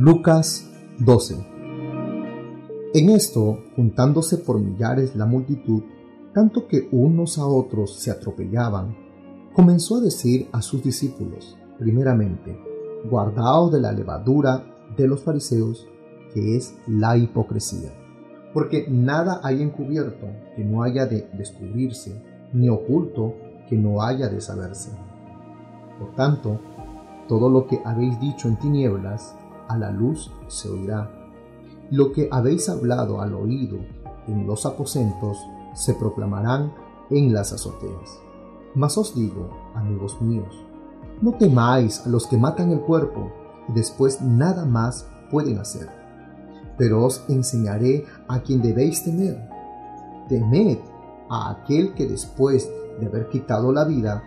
Lucas 12 En esto, juntándose por millares la multitud, tanto que unos a otros se atropellaban, comenzó a decir a sus discípulos, primeramente, guardaos de la levadura de los fariseos, que es la hipocresía. Porque nada hay encubierto que no haya de descubrirse, ni oculto que no haya de saberse. Por tanto, todo lo que habéis dicho en tinieblas, a la luz se oirá. Lo que habéis hablado al oído en los aposentos, se proclamarán en las azoteas. Mas os digo, amigos míos, no temáis a los que matan el cuerpo y después nada más pueden hacer. Pero os enseñaré a quien debéis temer. Temed a aquel que después de haber quitado la vida,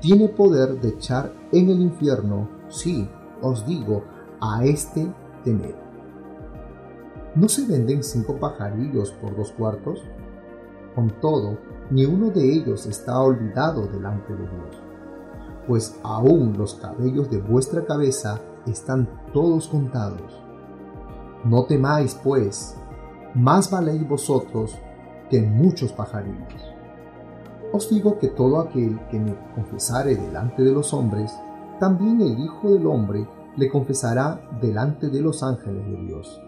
tiene poder de echar en el infierno, sí, os digo, a este temed. ¿No se venden cinco pajarillos por dos cuartos? Con todo, ni uno de ellos está olvidado delante de Dios, pues aún los cabellos de vuestra cabeza están todos contados. No temáis, pues, más valéis vosotros que muchos pajarillos. Os digo que todo aquel que me confesare delante de los hombres, también el Hijo del Hombre le confesará delante de los ángeles de Dios.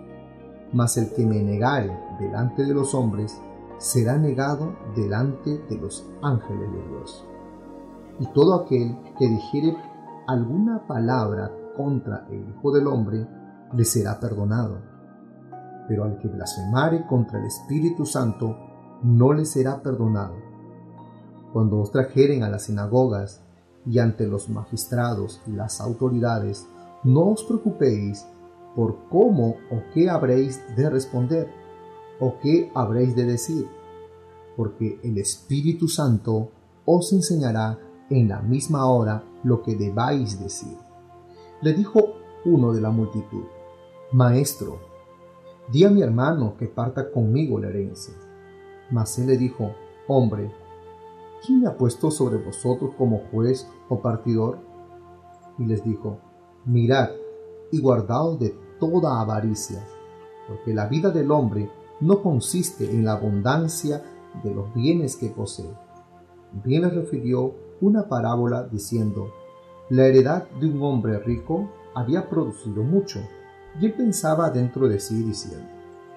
Mas el que me negare delante de los hombres, será negado delante de los ángeles de Dios. Y todo aquel que dijere alguna palabra contra el Hijo del Hombre, le será perdonado. Pero al que blasfemare contra el Espíritu Santo, no le será perdonado cuando os trajeren a las sinagogas y ante los magistrados y las autoridades, no os preocupéis por cómo o qué habréis de responder o qué habréis de decir, porque el Espíritu Santo os enseñará en la misma hora lo que debáis decir. Le dijo uno de la multitud, Maestro, di a mi hermano que parta conmigo la herencia. Mas él le dijo, Hombre, ¿quién me ha puesto sobre vosotros como juez o partidor? Y les dijo, mirad y guardaos de toda avaricia, porque la vida del hombre no consiste en la abundancia de los bienes que posee. Bien refirió una parábola diciendo, la heredad de un hombre rico había producido mucho, y él pensaba dentro de sí diciendo,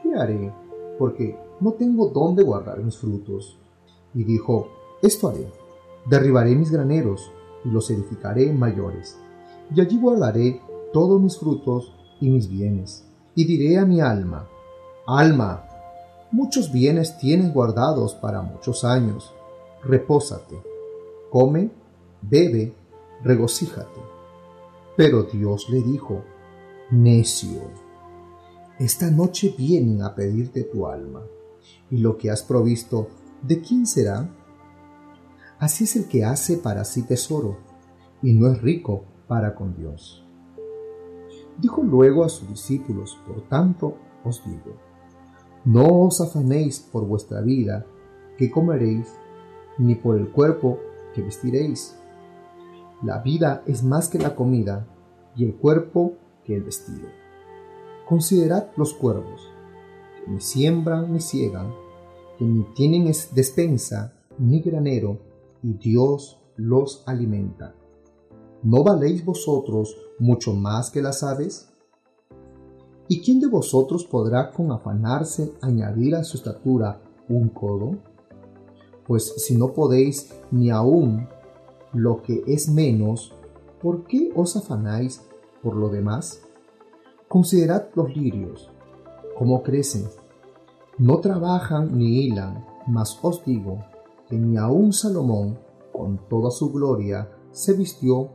¿qué haré? Porque no tengo dónde guardar mis frutos. Y dijo, esto haré. Derribaré mis graneros y los edificaré mayores. Y allí guardaré todos mis frutos y mis bienes. Y diré a mi alma, Alma, muchos bienes tienes guardados para muchos años. Repósate, come, bebe, regocíjate. Pero Dios le dijo, Necio, esta noche vienen a pedirte tu alma, y lo que has provisto, ¿de quién será? Así es el que hace para sí tesoro y no es rico para con Dios. Dijo luego a sus discípulos, por tanto os digo, no os afanéis por vuestra vida, que comeréis, ni por el cuerpo que vestiréis. La vida es más que la comida, y el cuerpo que el vestido. Considerad los cuervos, que ni siembran ni ciegan, que ni tienen despensa ni granero, y Dios los alimenta. ¿No valéis vosotros mucho más que las aves? ¿Y quién de vosotros podrá con afanarse añadir a su estatura un codo? Pues si no podéis ni aún lo que es menos, ¿por qué os afanáis por lo demás? Considerad los lirios, cómo crecen. No trabajan ni hilan, mas os digo que ni aun Salomón, con toda su gloria, se vistió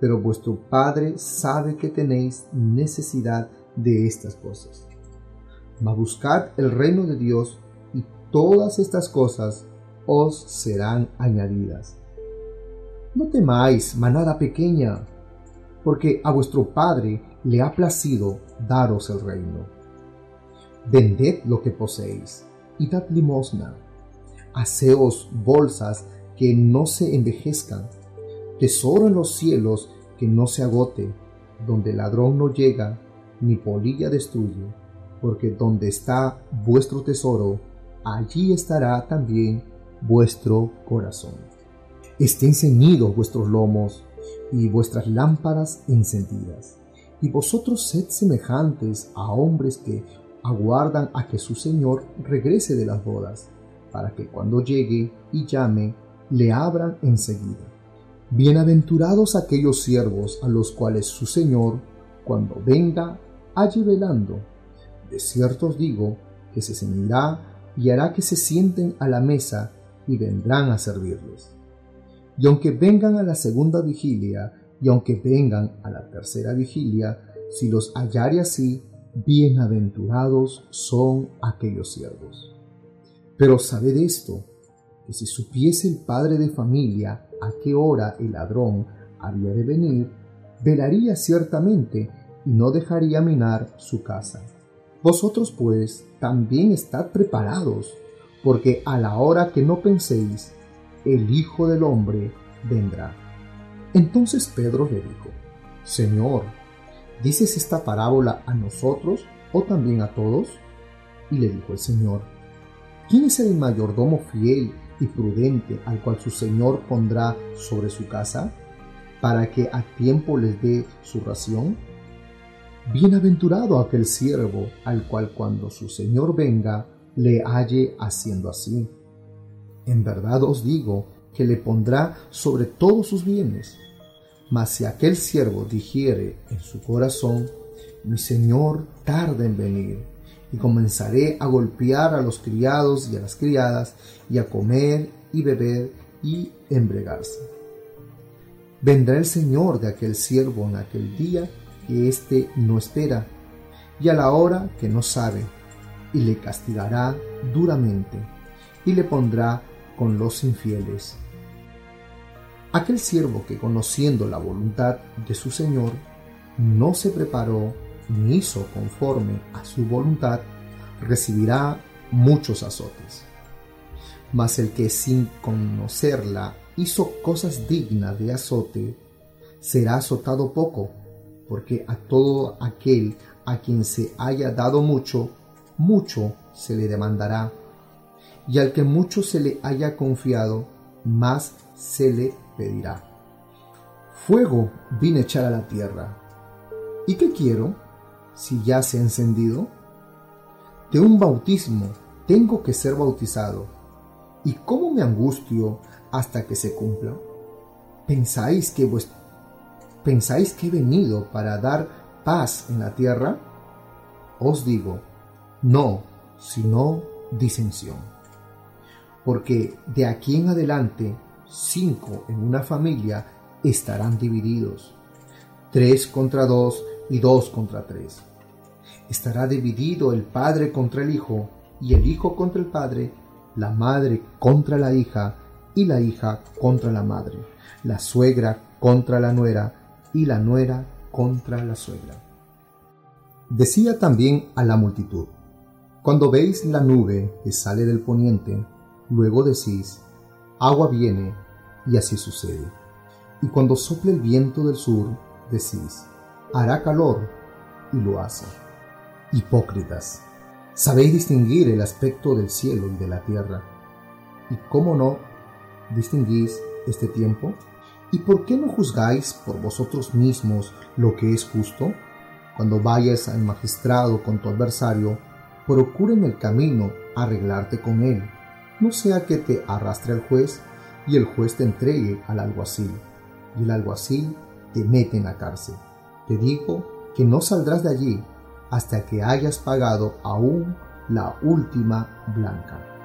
pero vuestro Padre sabe que tenéis necesidad de estas cosas. mas buscad el reino de Dios y todas estas cosas os serán añadidas. No temáis, manada pequeña, porque a vuestro Padre le ha placido daros el reino. Vended lo que poseéis y dad limosna. Haceos bolsas que no se envejezcan, tesoro en los cielos que no se agote, donde ladrón no llega ni polilla destruye, porque donde está vuestro tesoro, allí estará también vuestro corazón. Estén ceñidos vuestros lomos y vuestras lámparas encendidas. Y vosotros sed semejantes a hombres que aguardan a que su Señor regrese de las bodas, para que cuando llegue y llame, le abran enseguida. Bienaventurados aquellos siervos a los cuales su Señor, cuando venga, halle velando. De cierto os digo que se ceñirá y hará que se sienten a la mesa y vendrán a servirles. Y aunque vengan a la segunda vigilia, y aunque vengan a la tercera vigilia, si los hallare así, bienaventurados son aquellos siervos. Pero sabed esto, que si supiese el padre de familia a qué hora el ladrón había de venir, velaría ciertamente y no dejaría minar su casa. Vosotros pues también estad preparados, porque a la hora que no penséis, el Hijo del Hombre vendrá. Entonces Pedro le dijo, Señor, ¿dices esta parábola a nosotros o también a todos? Y le dijo el Señor, ¿quién es el mayordomo fiel y prudente al cual su Señor pondrá sobre su casa, para que a tiempo les dé su ración? Bienaventurado aquel siervo al cual cuando su Señor venga le halle haciendo así. En verdad os digo que le pondrá sobre todos sus bienes. Mas si aquel siervo dijere en su corazón, mi Señor tarda en venir, y comenzaré a golpear a los criados y a las criadas, y a comer y beber y embregarse. Vendrá el Señor de aquel siervo en aquel día que éste no espera, y a la hora que no sabe, y le castigará duramente, y le pondrá con los infieles. Aquel siervo que conociendo la voluntad de su Señor, no se preparó ni hizo conforme a su voluntad, recibirá muchos azotes. Mas el que sin conocerla hizo cosas dignas de azote, será azotado poco, porque a todo aquel a quien se haya dado mucho, mucho se le demandará, y al que mucho se le haya confiado, más se le pedirá. Fuego vine a echar a la tierra. ¿Y qué quiero? Si ya se ha encendido. De un bautismo tengo que ser bautizado. ¿Y cómo me angustio hasta que se cumpla? ¿Pensáis que, ¿Pensáis que he venido para dar paz en la tierra? Os digo, no, sino disensión. Porque de aquí en adelante, cinco en una familia estarán divididos, tres contra dos y dos contra tres. Estará dividido el padre contra el hijo, y el hijo contra el padre, la madre contra la hija, y la hija contra la madre, la suegra contra la nuera, y la nuera contra la suegra. Decía también a la multitud, cuando veis la nube que sale del poniente, luego decís, agua viene, y así sucede. Y cuando sople el viento del sur, decís, hará calor, y lo hace. Hipócritas, sabéis distinguir el aspecto del cielo y de la tierra. ¿Y cómo no distinguís este tiempo? ¿Y por qué no juzgáis por vosotros mismos lo que es justo? Cuando vayas al magistrado con tu adversario, procura en el camino arreglarte con él, no sea que te arrastre el juez y el juez te entregue al alguacil, y el alguacil te mete en la cárcel. Te digo que no saldrás de allí hasta que hayas pagado aún la última blanca.